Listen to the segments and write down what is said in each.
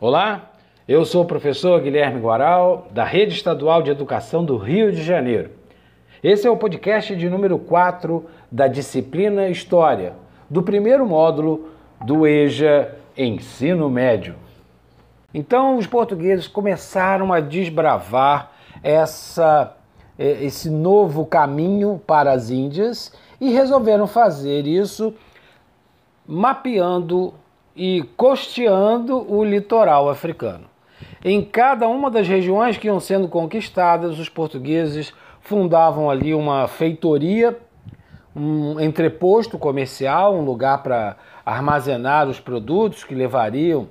Olá, eu sou o professor Guilherme Guaral, da Rede Estadual de Educação do Rio de Janeiro. Esse é o podcast de número 4 da disciplina História, do primeiro módulo do EJA Ensino Médio. Então, os portugueses começaram a desbravar essa, eh, esse novo caminho para as Índias e resolveram fazer isso mapeando e costeando o litoral africano. Em cada uma das regiões que iam sendo conquistadas, os portugueses fundavam ali uma feitoria, um entreposto comercial, um lugar para armazenar os produtos que levariam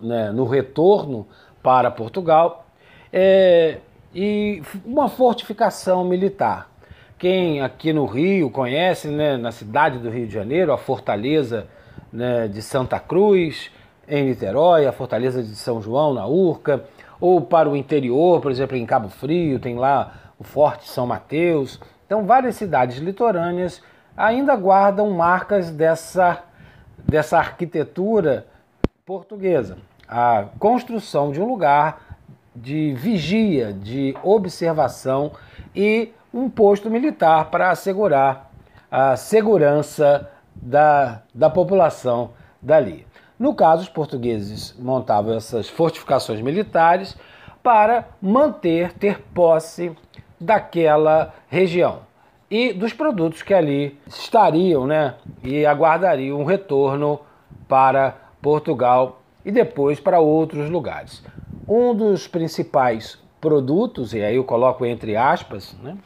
né, no retorno para Portugal, é, e uma fortificação militar. Quem aqui no Rio conhece, né, na cidade do Rio de Janeiro, a fortaleza né, de Santa Cruz, em Niterói, a Fortaleza de São João, na Urca, ou para o interior, por exemplo, em Cabo Frio, tem lá o Forte São Mateus. Então, várias cidades litorâneas ainda guardam marcas dessa, dessa arquitetura portuguesa. A construção de um lugar de vigia, de observação e um posto militar para assegurar a segurança da, da população dali. No caso, os portugueses montavam essas fortificações militares para manter, ter posse daquela região e dos produtos que ali estariam, né, e aguardariam um retorno para Portugal e depois para outros lugares. Um dos principais produtos, e aí eu coloco entre aspas, né,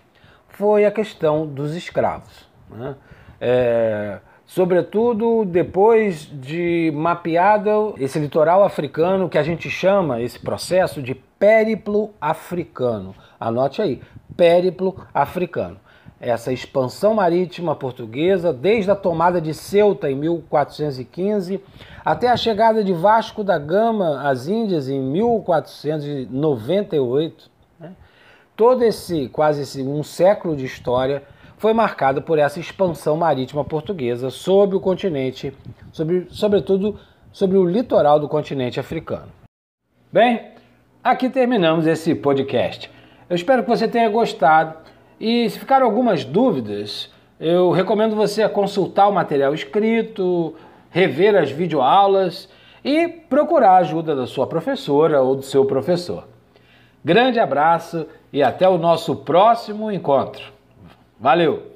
foi a questão dos escravos. Né? É, sobretudo depois de mapeado esse litoral africano que a gente chama esse processo de périplo africano. Anote aí, périplo africano. Essa expansão marítima portuguesa, desde a tomada de Ceuta em 1415 até a chegada de Vasco da Gama às Índias em 1498, né? todo esse quase esse, um século de história foi marcada por essa expansão marítima portuguesa sobre o continente, sobre, sobretudo sobre o litoral do continente africano. Bem, aqui terminamos esse podcast. Eu espero que você tenha gostado e se ficaram algumas dúvidas, eu recomendo você consultar o material escrito, rever as videoaulas e procurar a ajuda da sua professora ou do seu professor. Grande abraço e até o nosso próximo encontro. Valeu!